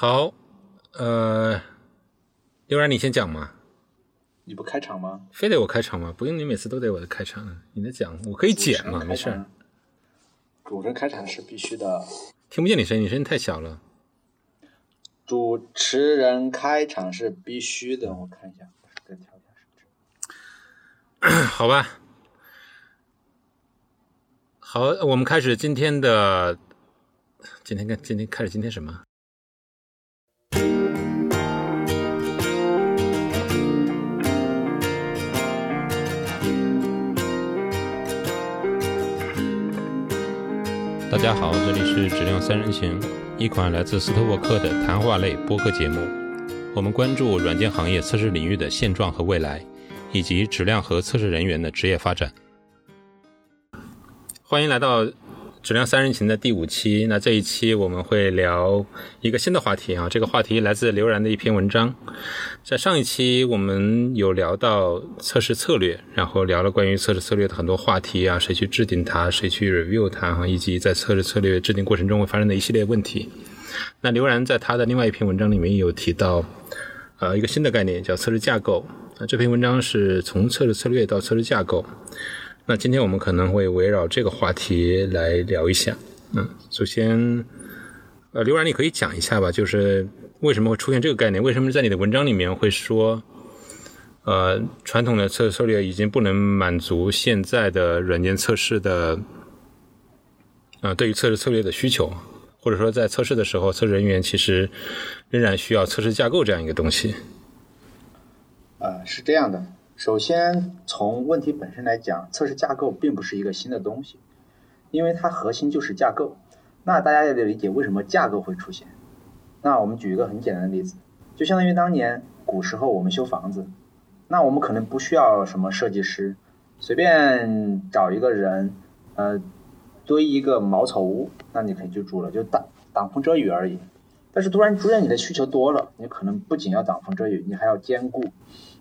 好，呃，要不然，你先讲嘛。你不开场吗？非得我开场吗？不用，你每次都得我的开场。你的讲，我可以剪嘛，没事。主持人开场是必须的。听不见你声音，你声音太小了。主持人开场是必须的，我看一下，再调一下好吧。好，我们开始今天的。今天跟今天开始，今天什么？大家好，这里是质量三人行，一款来自斯特沃克的谈话类播客节目。我们关注软件行业测试领域的现状和未来，以及质量和测试人员的职业发展。欢迎来到质量三人行的第五期。那这一期我们会聊一个新的话题啊，这个话题来自刘然的一篇文章。在上一期我们有聊到测试策略，然后聊了关于测试策略的很多话题啊，谁去制定它，谁去 review 它哈，以及在测试策略制定过程中会发生的一系列问题。那刘然在他的另外一篇文章里面有提到，呃，一个新的概念叫测试架构。那这篇文章是从测试策略到测试架构。那今天我们可能会围绕这个话题来聊一下。嗯，首先，呃，刘然你可以讲一下吧，就是。为什么会出现这个概念？为什么在你的文章里面会说，呃，传统的测试策略已经不能满足现在的软件测试的，呃，对于测试策略的需求，或者说在测试的时候，测试人员其实仍然需要测试架构这样一个东西。呃，是这样的。首先，从问题本身来讲，测试架构并不是一个新的东西，因为它核心就是架构。那大家要理解为什么架构会出现。那我们举一个很简单的例子，就相当于当年古时候我们修房子，那我们可能不需要什么设计师，随便找一个人，呃，堆一个茅草屋，那你可以去住了，就挡挡风遮雨而已。但是突然逐渐你的需求多了，你可能不仅要挡风遮雨，你还要坚固，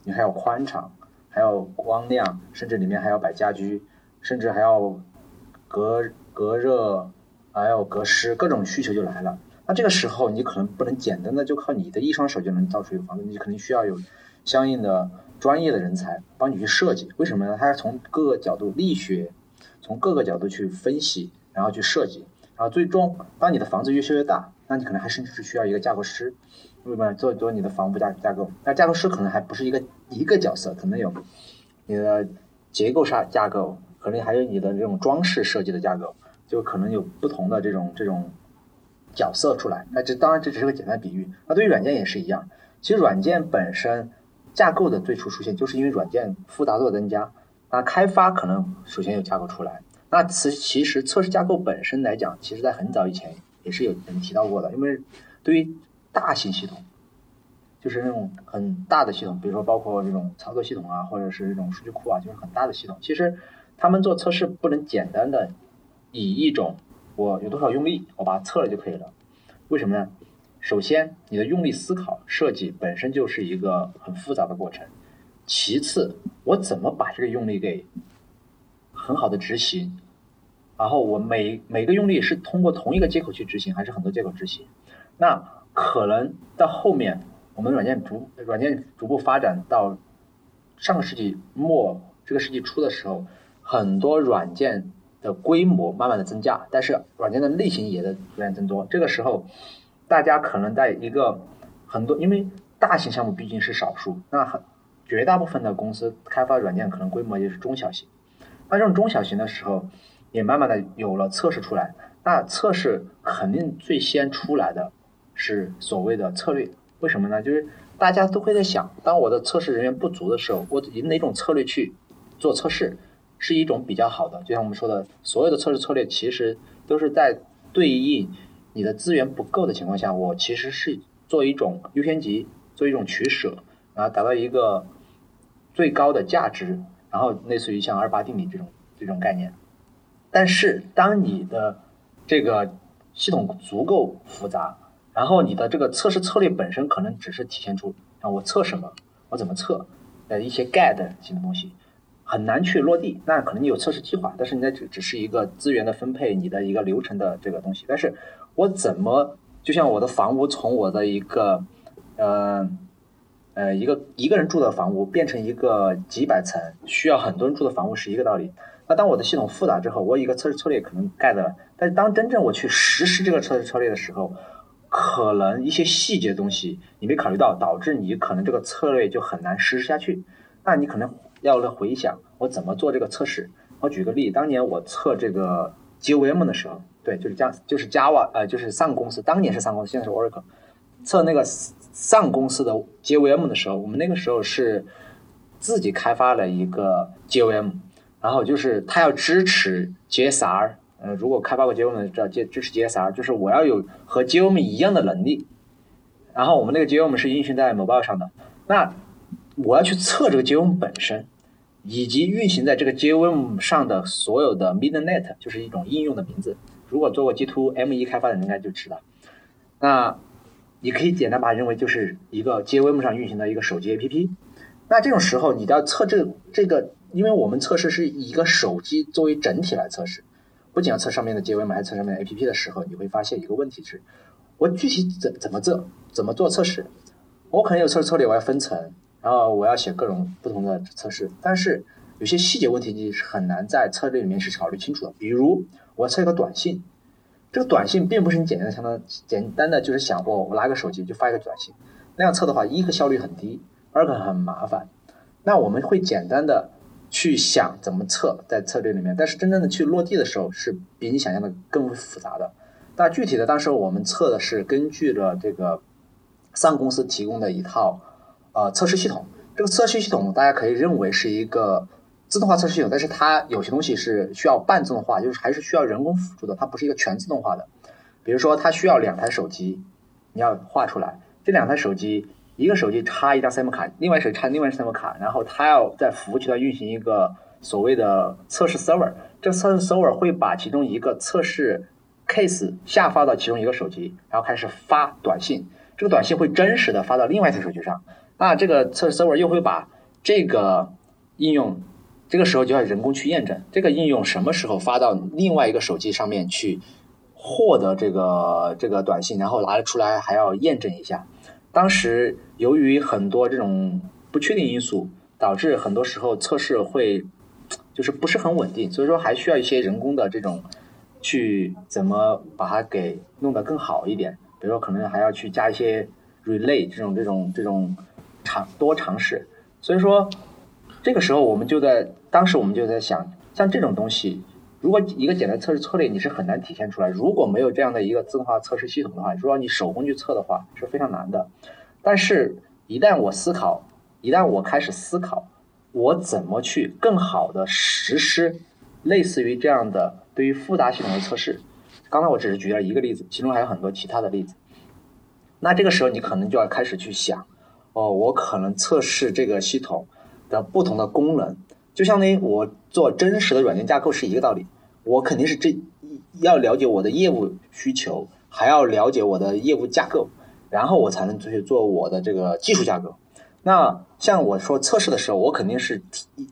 你还要宽敞，还要光亮，甚至里面还要摆家居，甚至还要隔隔热，还要隔湿，各种需求就来了。那这个时候，你可能不能简单的就靠你的一双手就能造出一个房子，你肯定需要有相应的专业的人才帮你去设计。为什么呢？他从各个角度力学，从各个角度去分析，然后去设计，然后最终当你的房子越修越大，那你可能还甚至是需要一个架构师，为什么做做你的房屋架架构？那架构师可能还不是一个一个角色，可能有你的结构上架构，可能还有你的这种装饰设计的架构，就可能有不同的这种这种。角色出来，那这当然这只是个简单比喻。那对于软件也是一样。其实软件本身架构的最初出现，就是因为软件复杂度增加。那开发可能首先有架构出来。那其其实测试架构本身来讲，其实在很早以前也是有人提到过的。因为对于大型系统，就是那种很大的系统，比如说包括这种操作系统啊，或者是这种数据库啊，就是很大的系统。其实他们做测试不能简单的以一种。我有多少用力，我把它测了就可以了。为什么呢？首先，你的用力思考设计本身就是一个很复杂的过程。其次，我怎么把这个用力给很好的执行？然后我每每个用力是通过同一个接口去执行，还是很多接口执行？那可能到后面，我们软件逐软件逐步发展到上个世纪末这个世纪初的时候，很多软件。的规模慢慢的增加，但是软件的类型也在逐渐增多。这个时候，大家可能在一个很多，因为大型项目毕竟是少数，那很绝大部分的公司开发软件可能规模也是中小型。那这种中小型的时候，也慢慢的有了测试出来。那测试肯定最先出来的是所谓的策略。为什么呢？就是大家都会在想，当我的测试人员不足的时候，我以哪种策略去做测试？是一种比较好的，就像我们说的，所有的测试策略其实都是在对应你的资源不够的情况下，我其实是做一种优先级，做一种取舍，然后达到一个最高的价值，然后类似于像二八定理这种这种概念。但是当你的这个系统足够复杂，然后你的这个测试策略本身可能只是体现出啊我测什么，我怎么测的一些 guide 型的东西。很难去落地，那可能你有测试计划，但是你那只只是一个资源的分配，你的一个流程的这个东西。但是我怎么就像我的房屋从我的一个，呃，呃，一个一个人住的房屋变成一个几百层需要很多人住的房屋是一个道理。那当我的系统复杂之后，我一个测试策略可能盖的了，但是当真正我去实施这个测试策略的时候，可能一些细节东西你没考虑到，导致你可能这个策略就很难实施下去。那你可能要来回想我怎么做这个测试。我举个例，当年我测这个 GOM 的时候，对，就是加就是 Java 呃，就是上公司，当年是上公司，现在是 Oracle，测那个上公司的 GOM 的时候，我们那个时候是自己开发了一个 GOM。然后就是它要支持 GSR，呃，如果开发过 GOM 的知道支支持 GSR，就是我要有和 GOM 一样的能力。然后我们那个 GOM 是运行在 Mobile 上的，那我要去测这个 GOM 本身，以及运行在这个 GOM 上的所有的 Midnet，就是一种应用的名字。如果做过 G2M1 开发的人，应该就知道。那你可以简单把它认为就是一个 GOM 上运行的一个手机 APP。那这种时候，你要测这这个。因为我们测试是以一个手机作为整体来测试，不仅要测上面的 GOM，还测上面的 APP 的时候，你会发现一个问题是：我具体怎怎么做，怎么做测试？我可能有测试策略，我要分层，然后我要写各种不同的测试，但是有些细节问题你是很难在策略里面去考虑清楚的。比如我要测一个短信，这个短信并不是你简单的相当简单的就是想过我拿个手机就发一个短信，那样测的话，一个效率很低，二个很麻烦。那我们会简单的。去想怎么测在策略里面，但是真正的去落地的时候是比你想象的更复杂的。那具体的，当时我们测的是根据了这个上公司提供的一套呃测试系统。这个测试系统大家可以认为是一个自动化测试系统，但是它有些东西是需要半自动化，就是还是需要人工辅助的，它不是一个全自动化的。比如说，它需要两台手机，你要画出来这两台手机。一个手机插一张 SIM 卡，另外手机插另外一张 SIM 卡，然后它要在服务器端运行一个所谓的测试 server，这测试 server 会把其中一个测试 case 下发到其中一个手机，然后开始发短信，这个短信会真实的发到另外一台手机上，那这个测试 server 又会把这个应用，这个时候就要人工去验证这个应用什么时候发到另外一个手机上面去获得这个这个短信，然后拿了出来还要验证一下。当时由于很多这种不确定因素，导致很多时候测试会就是不是很稳定，所以说还需要一些人工的这种去怎么把它给弄得更好一点。比如说可能还要去加一些 relay 这种这种这种尝多尝试。所以说这个时候我们就在当时我们就在想，像这种东西。如果一个简单测试策略你是很难体现出来，如果没有这样的一个自动化测试系统的话，如果你手工去测的话是非常难的。但是，一旦我思考，一旦我开始思考，我怎么去更好的实施类似于这样的对于复杂系统的测试？刚才我只是举了一个例子，其中还有很多其他的例子。那这个时候你可能就要开始去想，哦，我可能测试这个系统的不同的功能。就相当于我做真实的软件架构是一个道理，我肯定是这要了解我的业务需求，还要了解我的业务架构，然后我才能去做我的这个技术架构。那像我说测试的时候，我肯定是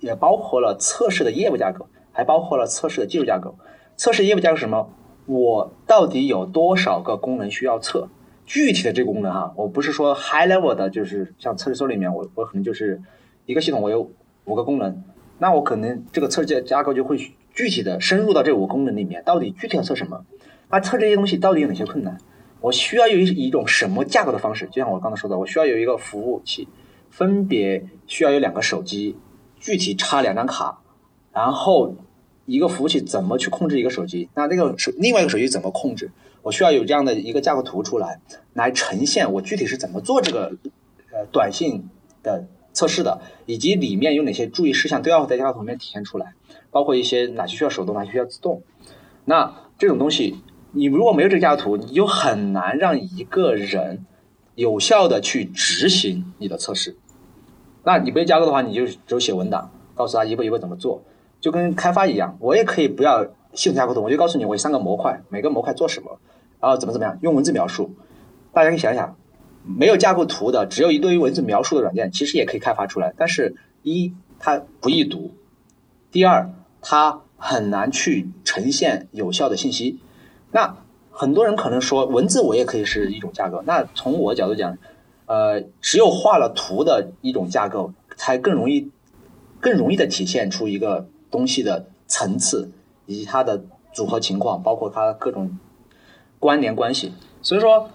也包括了测试的业务架构，还包括了测试的技术架构。测试业务架构是什么？我到底有多少个功能需要测？具体的这个功能哈，我不是说 high level 的，就是像测试说里面，我我可能就是一个系统，我有五个功能。那我可能这个测试架构就会具体的深入到这五个功能里面，到底具体要测什么？那测这些东西到底有哪些困难？我需要有一一种什么架构的方式？就像我刚才说的，我需要有一个服务器，分别需要有两个手机，具体插两张卡，然后一个服务器怎么去控制一个手机？那那个手另外一个手机怎么控制？我需要有这样的一个架构图出来，来呈现我具体是怎么做这个呃短信的。测试的，以及里面有哪些注意事项都要在架构图里面体现出来，包括一些哪些需要手动，哪些需要自动。那这种东西，你如果没有这个架构图，你就很难让一个人有效的去执行你的测试。那你没有架构的话，你就只有写文档，告诉他一步一步怎么做，就跟开发一样。我也可以不要系统架构图，我就告诉你我有三个模块，每个模块做什么，然后怎么怎么样，用文字描述。大家可以想想。没有架构图的，只有一堆文字描述的软件，其实也可以开发出来。但是，一它不易读，第二它很难去呈现有效的信息。那很多人可能说文字我也可以是一种架构。那从我角度讲，呃，只有画了图的一种架构，才更容易更容易的体现出一个东西的层次以及它的组合情况，包括它各种关联关系。所以说，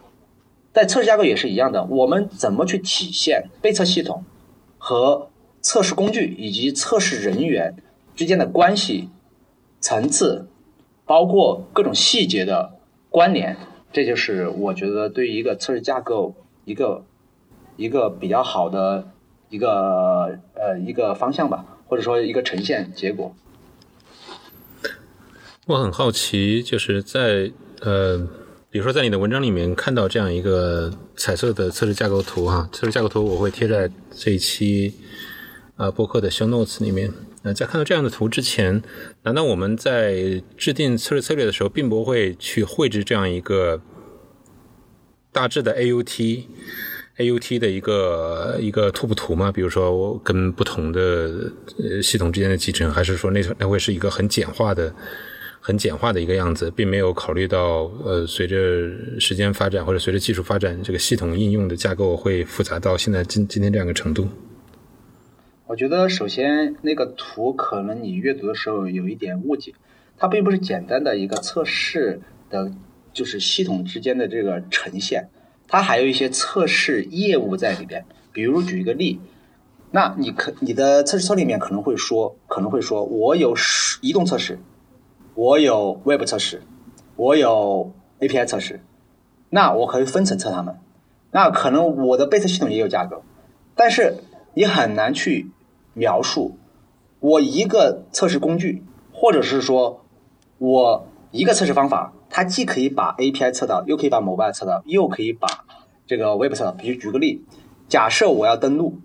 在测试架构也是一样的，我们怎么去体现被测系统和测试工具以及测试人员之间的关系层次，包括各种细节的。关联，这就是我觉得对于一个测试架构一个一个比较好的一个呃一个方向吧，或者说一个呈现结果。我很好奇，就是在呃，比如说在你的文章里面看到这样一个彩色的测试架构图哈，测试架构图我会贴在这一期啊播客的 show notes 里面。那在看到这样的图之前，难道我们在制定测试策略的时候，并不会去绘制这样一个大致的 AUT AUT 的一个一个拓扑图吗？比如说，我跟不同的呃系统之间的集成，还是说那那会是一个很简化的、很简化的一个样子，并没有考虑到呃随着时间发展或者随着技术发展，这个系统应用的架构会复杂到现在今今天这样一个程度。我觉得首先那个图可能你阅读的时候有一点误解，它并不是简单的一个测试的，就是系统之间的这个呈现，它还有一些测试业务在里边。比如举一个例，那你可你的测试册里面可能会说，可能会说我有移动测试，我有 Web 测试，我有 API 测试，那我可以分层测它们。那可能我的被测系统也有架构，但是你很难去。描述我一个测试工具，或者是说我一个测试方法，它既可以把 API 测到，又可以把 Mobile 测到，又可以把这个 Web 测到。比如举个例，假设我要登录，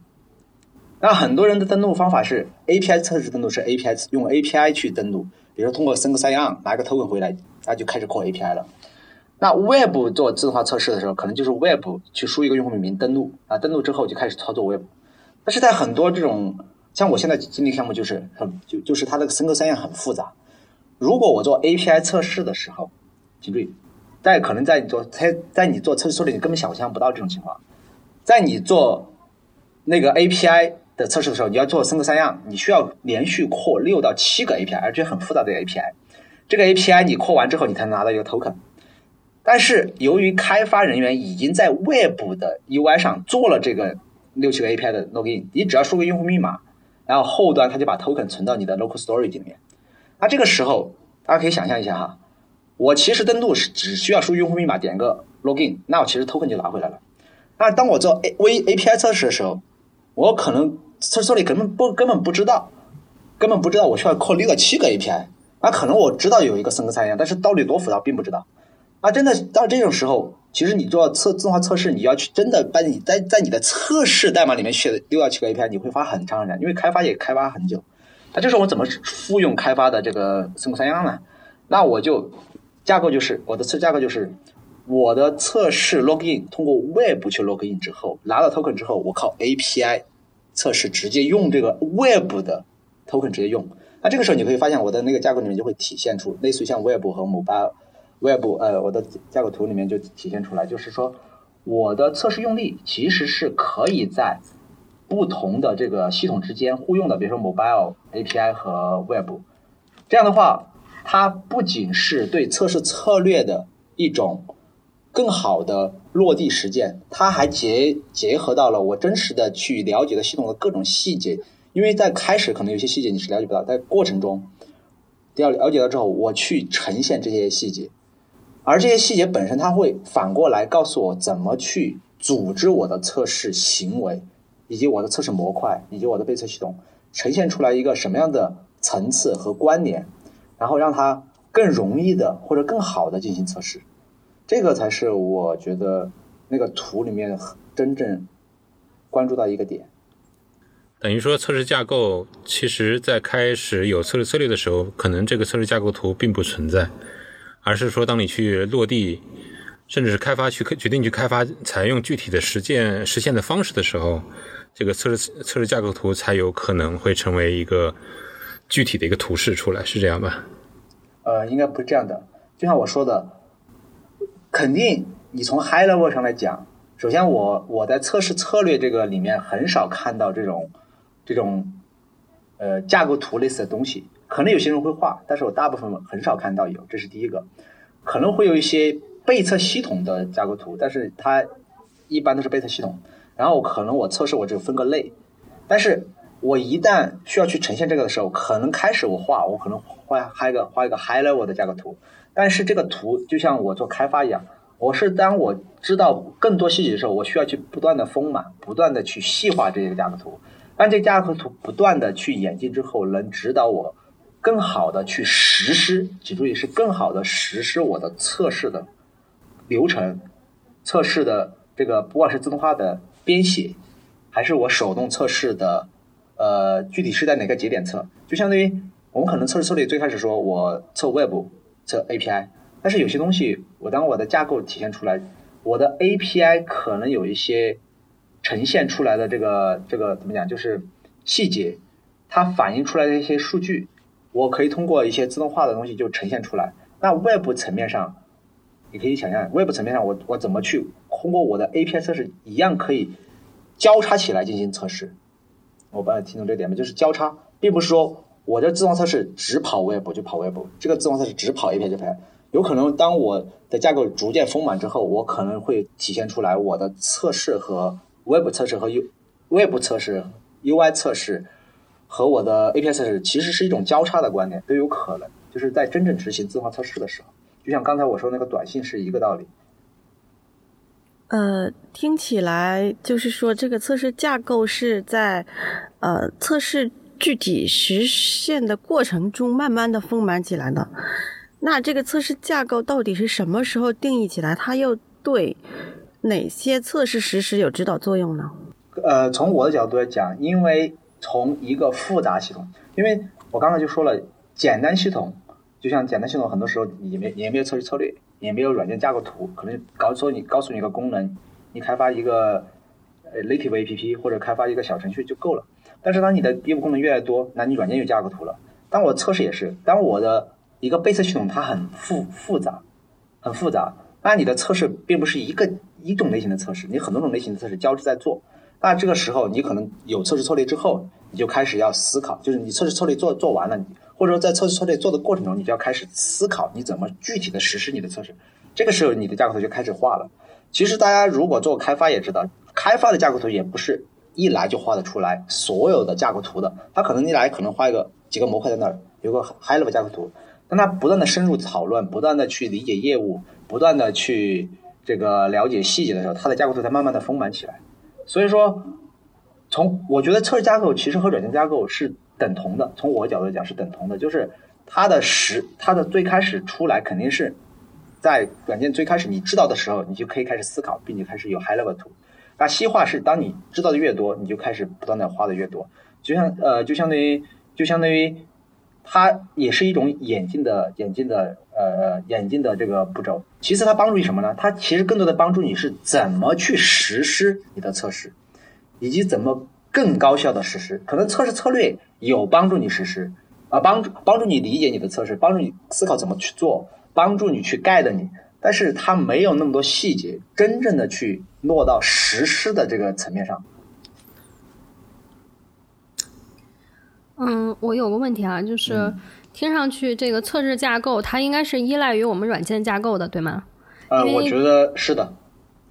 那很多人的登录方法是 API 测试登录，是 API 用 API 去登录，比如通过 Single Sign-On 拿个 Token 回来，那就开始考 API 了。那 Web 做自动化测试的时候，可能就是 Web 去输一个用户名登录啊，登录之后就开始操作 Web。但是在很多这种像我现在经历项目就是很就就是它那个 single sign 很复杂。如果我做 API 测试的时候，请注意，在可能在你做在在你做测试的时候，你根本想象不到这种情况。在你做那个 API 的测试的时候，你要做三个三样你需要连续扩六到七个 API，而且很复杂的 API。这个 API 你扩完之后，你才能拿到一个 token。但是由于开发人员已经在 Web 的 UI 上做了这个六七个 API 的 login，你只要输个用户密码。然后后端它就把 token 存到你的 local storage 里面，那这个时候大家可以想象一下哈，我其实登录是只需要输用户密码点个 login，那我其实 token 就拿回来了。那当我做 A V API 测试的时候，我可能测试里根本不根本不知道，根本不知道我需要 call 六个七个 API，那可能我知道有一个三个三样，但是到底多复杂并不知道。啊，真的到这种时候。其实你做测自动化测试，你要去真的把你在在你的测试代码里面写的六到七个 API，你会花很长时间，因为开发也开发很久。那这时候我怎么复用开发的这个生物三样呢？那我就架构就是我的测架构就是我的测试 login 通过 Web 去 login 之后拿到 token 之后，我靠 API 测试直接用这个 Web 的 token 直接用。那这个时候你可以发现我的那个架构里面就会体现出类似于像 Web 和 Mobile。Web 呃，我的架构图里面就体现出来，就是说我的测试用例其实是可以在不同的这个系统之间互用的，比如说 Mobile API 和 Web。这样的话，它不仅是对测试策略的一种更好的落地实践，它还结结合到了我真实的去了解的系统的各种细节。因为在开始可能有些细节你是了解不到，在过程中要了解到之后，我去呈现这些细节。而这些细节本身，它会反过来告诉我怎么去组织我的测试行为，以及我的测试模块，以及我的被测系统，呈现出来一个什么样的层次和关联，然后让它更容易的或者更好的进行测试。这个才是我觉得那个图里面真正关注到一个点。等于说，测试架构其实在开始有测试策略的时候，可能这个测试架构图并不存在。而是说，当你去落地，甚至是开发去决定去开发采用具体的实践实现的方式的时候，这个测试测试架构图才有可能会成为一个具体的一个图示出来，是这样吧？呃，应该不是这样的。就像我说的，肯定你从 high level 上来讲，首先我我在测试策略这个里面很少看到这种这种呃架构图类似的东西，可能有些人会画，但是我大部分很少看到有，这是第一个。可能会有一些备测系统的架构图，但是它一般都是备测系统。然后可能我测试我只分个类，但是我一旦需要去呈现这个的时候，可能开始我画，我可能画画一个画一个 high level 的架构图。但是这个图就像我做开发一样，我是当我知道更多细节的时候，我需要去不断的丰满，不断的去细化这个架构图。当这架构图不断的去演进之后，能指导我更好的去实施，请注意是更好的实施我的测试的流程，测试的这个不管是自动化的。编写，还是我手动测试的，呃，具体是在哪个节点测？就相当于我们可能测试策略最开始说我测 Web 测 API，但是有些东西我当我的架构体现出来，我的 API 可能有一些呈现出来的这个这个怎么讲，就是细节，它反映出来的一些数据，我可以通过一些自动化的东西就呈现出来。那外部层面上，你可以想象外部层面上我我怎么去？通过我的 API 测试一样可以交叉起来进行测试，我帮你听懂这点吗？就是交叉，并不是说我的自动测试只跑 Web 就跑 Web，这个自动测试只跑 API 就跑。有可能当我的架构逐渐丰满之后，我可能会体现出来我的测试和 Web 测试和 U Web 测试、UI 测试和我的 API 测试其实是一种交叉的观点，都有可能。就是在真正执行自动化测试的时候，就像刚才我说那个短信是一个道理。呃，听起来就是说，这个测试架构是在呃测试具体实现的过程中慢慢的丰满起来的。那这个测试架构到底是什么时候定义起来？它又对哪些测试实施有指导作用呢？呃，从我的角度来讲，因为从一个复杂系统，因为我刚才就说了，简单系统就像简单系统，很多时候也没也没有测试策略。也没有软件架构图，可能告诉你告诉你一个功能，你开发一个呃 native A P P 或者开发一个小程序就够了。但是当你的业务功能越来越多，那你软件有架构图了。当我测试也是，当我的一个备测系统它很复复杂，很复杂，那你的测试并不是一个一种类型的测试，你很多种类型的测试交织在做。那这个时候你可能有测试策略之后，你就开始要思考，就是你测试策略做做完了。或者说，在测试策略做的过程中，你就要开始思考你怎么具体的实施你的测试。这个时候，你的架构图就开始画了。其实，大家如果做开发也知道，开发的架构图也不是一来就画得出来所有的架构图的。他可能一来可能画一个几个模块在那儿，有个 high level 架构图。当他不断的深入讨论，不断的去理解业务，不断的去这个了解细节的时候，他的架构图才慢慢的丰满起来。所以说，从我觉得测试架构其实和软件架构是。等同的，从我角度来讲是等同的，就是它的实，它的最开始出来肯定是在软件最开始你知道的时候，你就可以开始思考，并且开始有 high level 图。那细化是当你知道的越多，你就开始不断的花的越多。就像呃，就相当于，就相当于它也是一种演进的演进的呃演进的这个步骤。其次，它帮助于什么呢？它其实更多的帮助你是怎么去实施你的测试，以及怎么。更高效的实施，可能测试策略有帮助你实施，啊，帮助帮助你理解你的测试，帮助你思考怎么去做，帮助你去 guide 你，但是它没有那么多细节，真正的去落到实施的这个层面上。嗯，我有个问题啊，就是听上去这个测试架构它应该是依赖于我们软件架构的，对吗？呃，我觉得是的，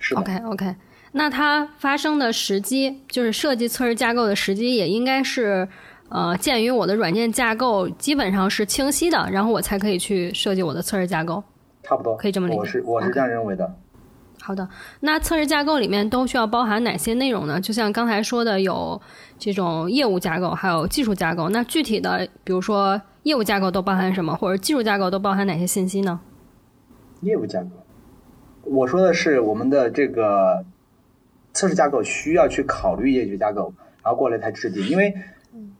是的。OK OK。那它发生的时机，就是设计测试架构的时机，也应该是，呃，鉴于我的软件架构基本上是清晰的，然后我才可以去设计我的测试架构。差不多，可以这么理解。我是我是这样认为的。好的，那测试架构里面都需要包含哪些内容呢？就像刚才说的，有这种业务架构，还有技术架构。那具体的，比如说业务架构都包含什么，或者技术架构都包含哪些信息呢？业务架构，我说的是我们的这个。测试架构需要去考虑业绩架构，然后过来才制定。因为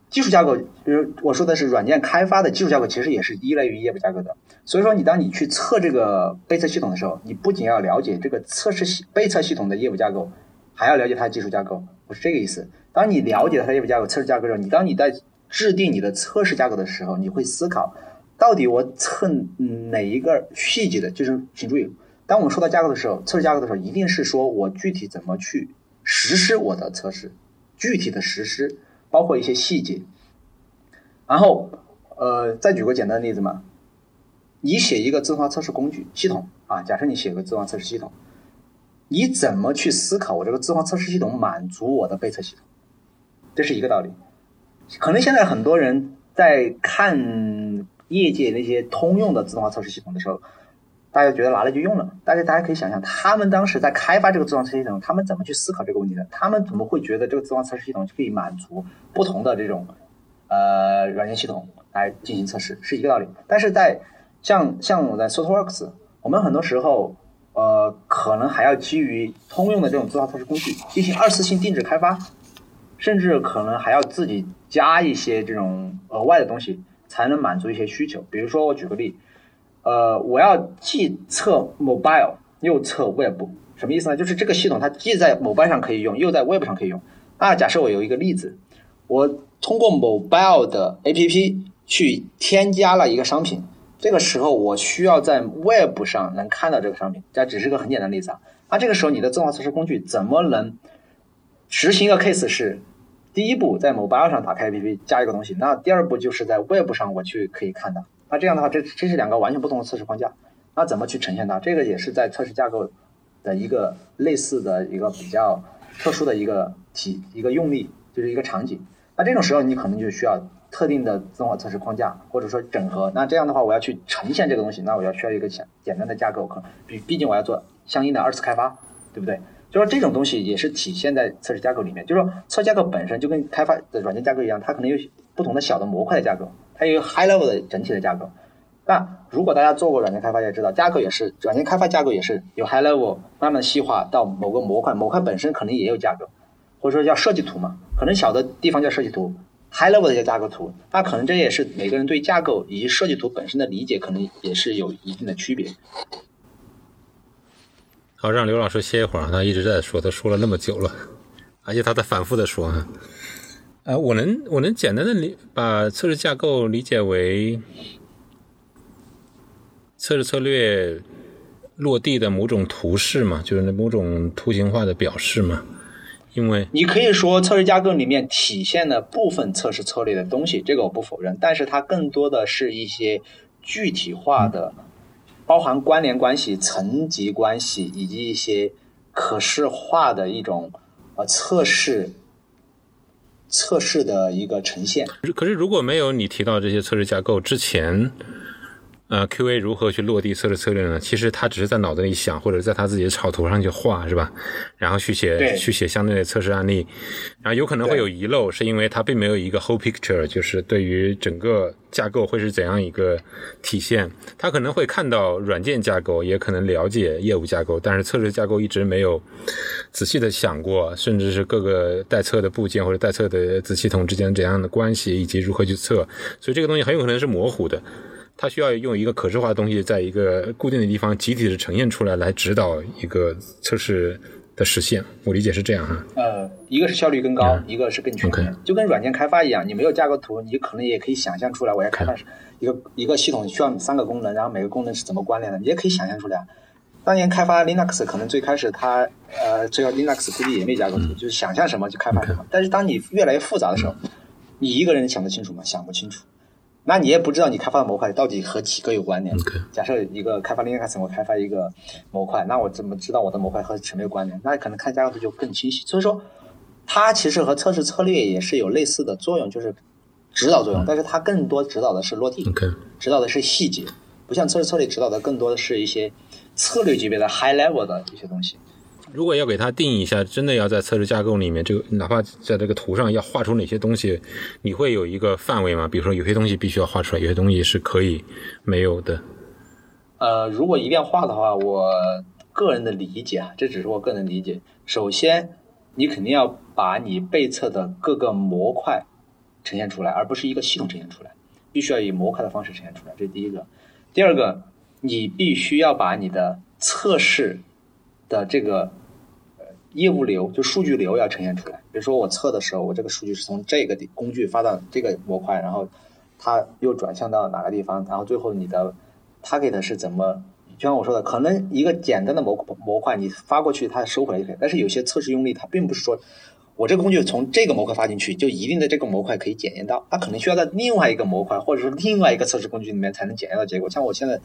技术架构，比如我说的是软件开发的技术架构，其实也是依赖于业务架构的。所以说，你当你去测这个备测系统的时候，你不仅要了解这个测试系备测系统的业务架构，还要了解它的技术架构。我是这个意思。当你了解它的业务架构、测试架构的时候，你当你在制定你的测试架构的时候，你会思考，到底我测哪一个细节的，就是请注意，当我们说到架构的时候，测试架构的时候，一定是说我具体怎么去实施我的测试，具体的实施，包括一些细节。然后，呃，再举个简单的例子嘛，你写一个自动化测试工具系统啊，假设你写个自动化测试系统，你怎么去思考我这个自动化测试系统满足我的备测系统？这是一个道理。可能现在很多人在看业界那些通用的自动化测试系统的时候，大家觉得拿来就用了。大家大家可以想想，他们当时在开发这个自动化测试系统，他们怎么去思考这个问题的？他们怎么会觉得这个自动化测试系统可以满足不同的这种呃软件系统来进行测试？是一个道理。但是在像像我在 SotWorks，我们很多时候呃可能还要基于通用的这种自动化测试工具进行二次性定制开发。甚至可能还要自己加一些这种额外的东西，才能满足一些需求。比如说，我举个例，呃，我要既测 mobile 又测 web，什么意思呢？就是这个系统它既在 mobile 上可以用，又在 web 上可以用。那假设我有一个例子，我通过 mobile 的 app 去添加了一个商品，这个时候我需要在 web 上能看到这个商品。这只是个很简单的例子啊。那这个时候你的自动化测试工具怎么能实行一个 case 是？第一步在 mobile 上打开 APP 加一个东西，那第二步就是在 web 上我去可以看到。那这样的话，这这是两个完全不同的测试框架。那怎么去呈现它？这个也是在测试架构的一个类似的一个比较特殊的一个体一个用力，就是一个场景。那这种时候你可能就需要特定的自动化测试框架，或者说整合。那这样的话，我要去呈现这个东西，那我要需要一个简简单的架构，可毕毕竟我要做相应的二次开发，对不对？就说这种东西也是体现在测试架构里面。就是说，测架构本身就跟开发的软件架构一样，它可能有不同的小的模块的架构，它有一个 high level 的整体的架构。那如果大家做过软件开发，也知道架构也是软件开发架构也是有 high level 慢慢细化到某个模块，模块本身可能也有架构，或者说叫设计图嘛。可能小的地方叫设计图，high level 的叫架构图。那可能这也是每个人对架构以及设计图本身的理解，可能也是有一定的区别。好，让刘老师歇一会儿，他一直在说，他说了那么久了，而且他在反复的说。呃，我能我能简单的理把测试架构理解为测试策略落地的某种图示嘛，就是那某种图形化的表示嘛。因为你可以说测试架构里面体现了部分测试策略的东西，这个我不否认，但是它更多的是一些具体化的。包含关联关系、层级关系以及一些可视化的一种呃测试测试的一个呈现。可是如果没有你提到这些测试架构之前。呃，QA 如何去落地测试策略呢？其实他只是在脑子里想，或者在他自己的草图上去画，是吧？然后去写去写相对的测试案例，然后有可能会有遗漏，是因为他并没有一个 whole picture，就是对于整个架构会是怎样一个体现。他可能会看到软件架构，也可能了解业务架构，但是测试架构一直没有仔细的想过，甚至是各个待测的部件或者待测的子系统之间怎样的关系，以及如何去测，所以这个东西很有可能是模糊的。它需要用一个可视化的东西，在一个固定的地方集体的呈现出来，来指导一个测试的实现。我理解是这样哈。呃，一个是效率更高，一个是更全面，就跟软件开发一样，你没有架构图，你可能也可以想象出来，我要开发一个一个系统需要三个功能，然后每个功能是怎么关联的，你也可以想象出来。当年开发 Linux 可能最开始它呃，最后 Linux 估计也没架构图，就是想象什么就开发什么。但是当你越来越复杂的时候，你一个人想得清楚吗？想不清楚。那你也不知道你开发的模块到底和几个有关联。假设一个开发 Linux，我开发一个模块，那我怎么知道我的模块和什么有关联？那可能看架构图就更清晰。所以说，它其实和测试策略也是有类似的作用，就是指导作用。但是它更多指导的是落地，指导的是细节，不像测试策略指导的更多的是一些策略级别的 high level 的一些东西。如果要给它定义一下，真的要在测试架构里面，这个哪怕在这个图上要画出哪些东西，你会有一个范围吗？比如说有些东西必须要画出来，有些东西是可以没有的。呃，如果一定要画的话，我个人的理解啊，这只是我个人理解。首先，你肯定要把你被测的各个模块呈现出来，而不是一个系统呈现出来，必须要以模块的方式呈现出来，这是第一个。第二个，你必须要把你的测试。的这个业务流就数据流要呈现出来，比如说我测的时候，我这个数据是从这个工具发到这个模块，然后它又转向到哪个地方，然后最后你的 target 是怎么就像我说的，可能一个简单的模模块你发过去，它收回来就可以。但是有些测试用例，它并不是说我这个工具从这个模块发进去，就一定在这个模块可以检验到，它可能需要在另外一个模块或者是另外一个测试工具里面才能检验到结果。像我现在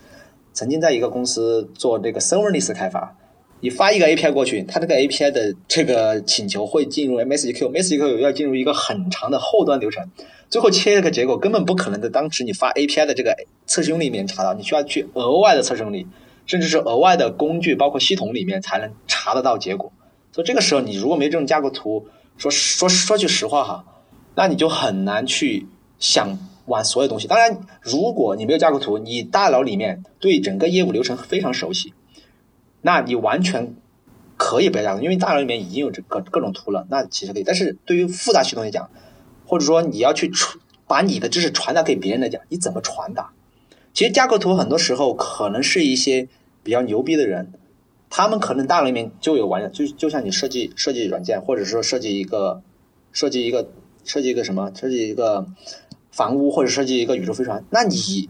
曾经在一个公司做这个 serverless 开发，你发一个 API 过去，它这个 API 的这个请求会进入 MSQ，MSQ 要进入一个很长的后端流程。最后切这个结果根本不可能在当时你发 API 的这个测试用里面查到，你需要去额外的测试用例，甚至是额外的工具，包括系统里面才能查得到结果。所以这个时候你如果没这种架构图，说说说句实话哈，那你就很难去想完所有东西。当然，如果你没有架构图，你大脑里面对整个业务流程非常熟悉，那你完全可以不要架构，因为大脑里面已经有这个各种图了，那其实可以。但是对于复杂系统来讲，或者说你要去传把你的知识传达给别人来讲，你怎么传达？其实架构图很多时候可能是一些比较牛逼的人，他们可能大脑里面就有玩，就就像你设计设计软件，或者说设计一个设计一个设计一个什么，设计一个房屋或者设计一个宇宙飞船，那你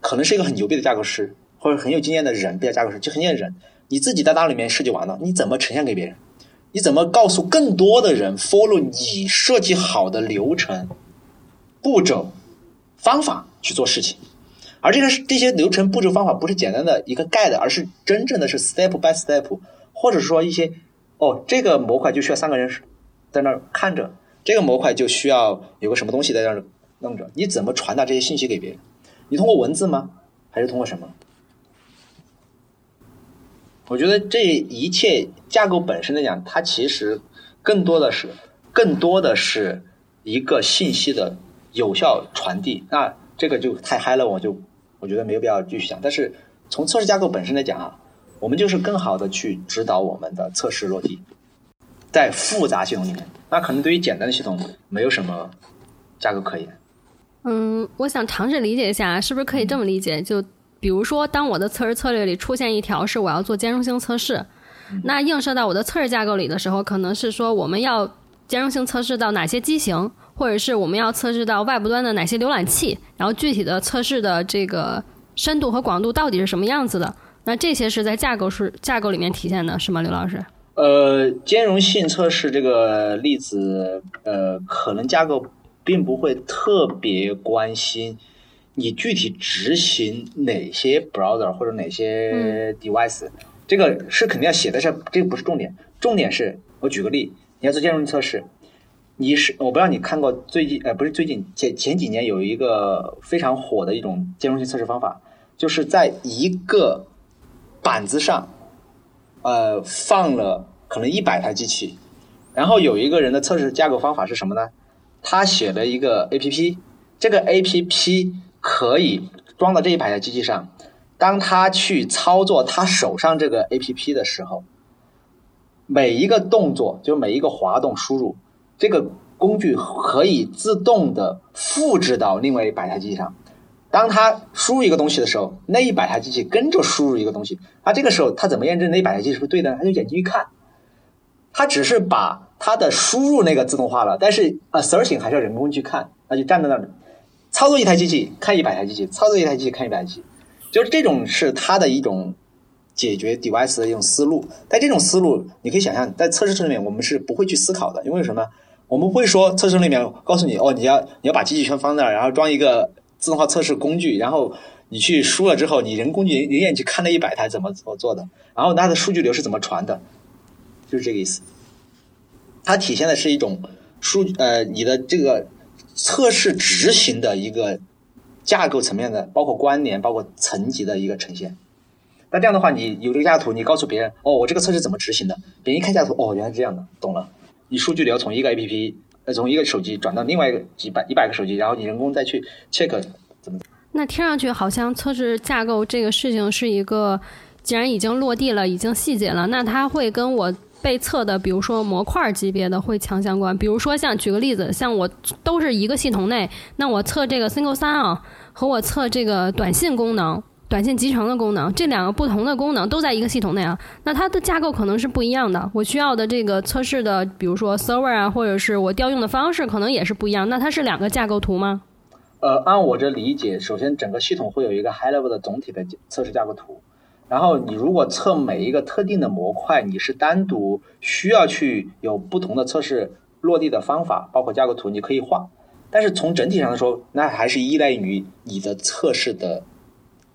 可能是一个很牛逼的架构师，或者很有经验的人，不叫架构师，就很有经验的人，你自己在那里面设计完了，你怎么呈现给别人？你怎么告诉更多的人 follow 你设计好的流程、步骤、方法去做事情？而这个这些流程、步骤、方法不是简单的一个 guide，而是真正的是 step by step，或者说一些哦，这个模块就需要三个人在那儿看着，这个模块就需要有个什么东西在那儿弄着。你怎么传达这些信息给别人？你通过文字吗？还是通过什么？我觉得这一切架构本身来讲，它其实更多的是更多的是一个信息的有效传递。那这个就太嗨了，我就我觉得没有必要继续讲。但是从测试架构本身来讲啊，我们就是更好的去指导我们的测试落地，在复杂系统里面，那可能对于简单的系统没有什么架构可言。嗯，我想尝试理解一下，是不是可以这么理解？就比如说，当我的测试策略里出现一条是我要做兼容性测试，那映射到我的测试架构里的时候，可能是说我们要兼容性测试到哪些机型，或者是我们要测试到外部端的哪些浏览器，然后具体的测试的这个深度和广度到底是什么样子的？那这些是在架构是架构里面体现的，是吗，刘老师？呃，兼容性测试这个例子，呃，可能架构并不会特别关心。你具体执行哪些 browser 或者哪些 device，这个是肯定要写的，是这个不是重点。重点是我举个例，你要做兼容性测试，你是我不知道你看过最近呃不是最近前前几年有一个非常火的一种兼容性测试方法，就是在一个板子上，呃放了可能一百台机器，然后有一个人的测试架构方法是什么呢？他写了一个 A P P，这个 A P P。可以装到这一百台机器上，当他去操作他手上这个 A P P 的时候，每一个动作就每一个滑动输入，这个工具可以自动的复制到另外一百台机器上。当他输入一个东西的时候，那一百台机器跟着输入一个东西，那这个时候他怎么验证那一百台机器是不是对的？他就眼睛一看，他只是把他的输入那个自动化了，但是 assertion 还是要人工去看，那就站在那里。操作一台机器看一百台机器，操作一台机器看一百台机器，就是这种是它的一种解决 device 的一种思路。但这种思路，你可以想象，在测试室里面，我们是不会去思考的，因为什么？我们会说测试里面告诉你，哦，你要你要把机器全放那儿，然后装一个自动化测试工具，然后你去输了之后，你人工具人眼去看那一百台怎么怎么做的，然后它的数据流是怎么传的，就是这个意思。它体现的是一种数呃，你的这个。测试执行的一个架构层面的，包括关联、包括层级的一个呈现。那这样的话，你有这个架构图，你告诉别人，哦，我这个测试怎么执行的？别人一看架图，哦，原来是这样的，懂了。你数据流从一个 A P P，呃，从一个手机转到另外一个几百、一百个手机，然后你人工再去 check 怎么？那听上去好像测试架构这个事情是一个，既然已经落地了，已经细节了，那它会跟我。被测的，比如说模块级别的会强相关，比如说像举个例子，像我都是一个系统内，那我测这个 Single 三啊和我测这个短信功能、短信集成的功能，这两个不同的功能都在一个系统内啊，那它的架构可能是不一样的，我需要的这个测试的，比如说 Server 啊，或者是我调用的方式可能也是不一样，那它是两个架构图吗？呃，按我这理解，首先整个系统会有一个 High Level 的总体的测试架构图。然后你如果测每一个特定的模块，你是单独需要去有不同的测试落地的方法，包括架构图，你可以画。但是从整体上来说，那还是依赖于你的测试的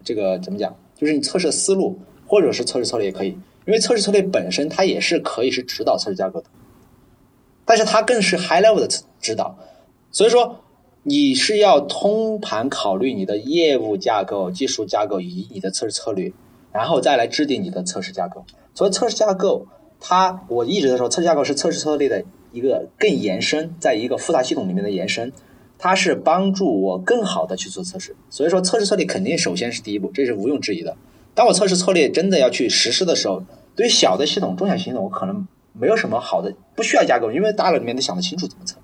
这个怎么讲，就是你测试思路，或者是测试策略也可以。因为测试策略本身它也是可以是指导测试架构的，但是它更是 high level 的指导。所以说，你是要通盘考虑你的业务架构、技术架构以及你的测试策略。然后再来制定你的测试架构。所以测试架构，它我一直在说，测试架构是测试策略的一个更延伸，在一个复杂系统里面的延伸，它是帮助我更好的去做测试。所以说，测试策略肯定首先是第一步，这是毋庸置疑的。当我测试策略真的要去实施的时候，对于小的系统、中小系统，我可能没有什么好的，不需要架构，因为大了里面都想得清楚怎么测。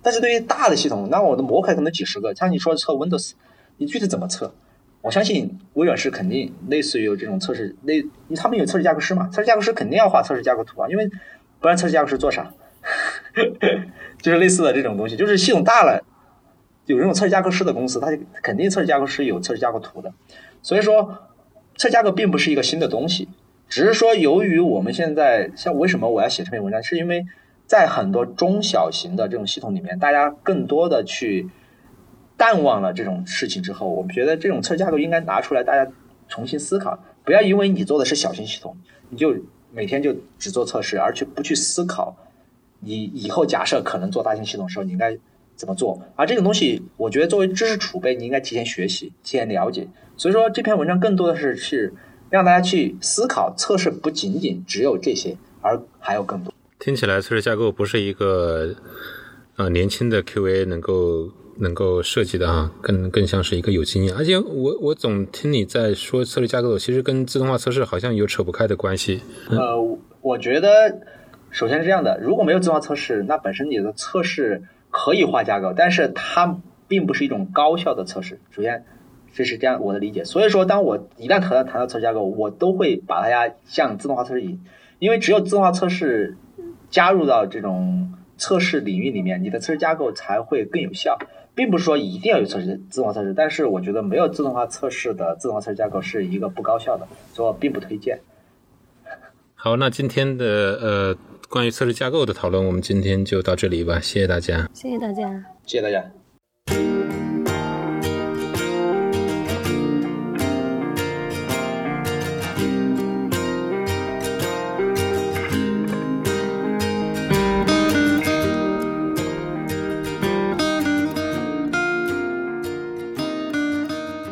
但是对于大的系统，那我的模块可能几十个，像你说测 Windows，你具体怎么测？我相信微软是肯定类似于有这种测试，类他们有测试架构师嘛？测试架构师肯定要画测试架构图啊，因为不然测试架构师做啥？就是类似的这种东西，就是系统大了，有这种测试架构师的公司，它肯定测试架构师有测试架构图的。所以说，测试架构并不是一个新的东西，只是说由于我们现在像为什么我要写这篇文章，是因为在很多中小型的这种系统里面，大家更多的去。淡忘了这种事情之后，我们觉得这种测试架构应该拿出来，大家重新思考。不要因为你做的是小型系统，你就每天就只做测试，而去不去思考你以后假设可能做大型系统的时候，你应该怎么做。而这种东西，我觉得作为知识储备，你应该提前学习，提前了解。所以说，这篇文章更多的是是让大家去思考，测试不仅仅只有这些，而还有更多。听起来测试架构不是一个呃年轻的 QA 能够。能够设计的啊，更更像是一个有经验，而且我我总听你在说策略架构，其实跟自动化测试好像有扯不开的关系。呃，我觉得首先是这样的，如果没有自动化测试，那本身你的测试可以画架构，但是它并不是一种高效的测试。首先这是这样我的理解，所以说当我一旦谈到谈到测试架构，我都会把大家向自动化测试引，因为只有自动化测试加入到这种测试领域里面，你的测试架构才会更有效。并不是说一定要有测试自动化测试，但是我觉得没有自动化测试的自动化测试架构是一个不高效的，所以我并不推荐。好，那今天的呃关于测试架构的讨论，我们今天就到这里吧，谢谢大家，谢谢大家，谢谢大家。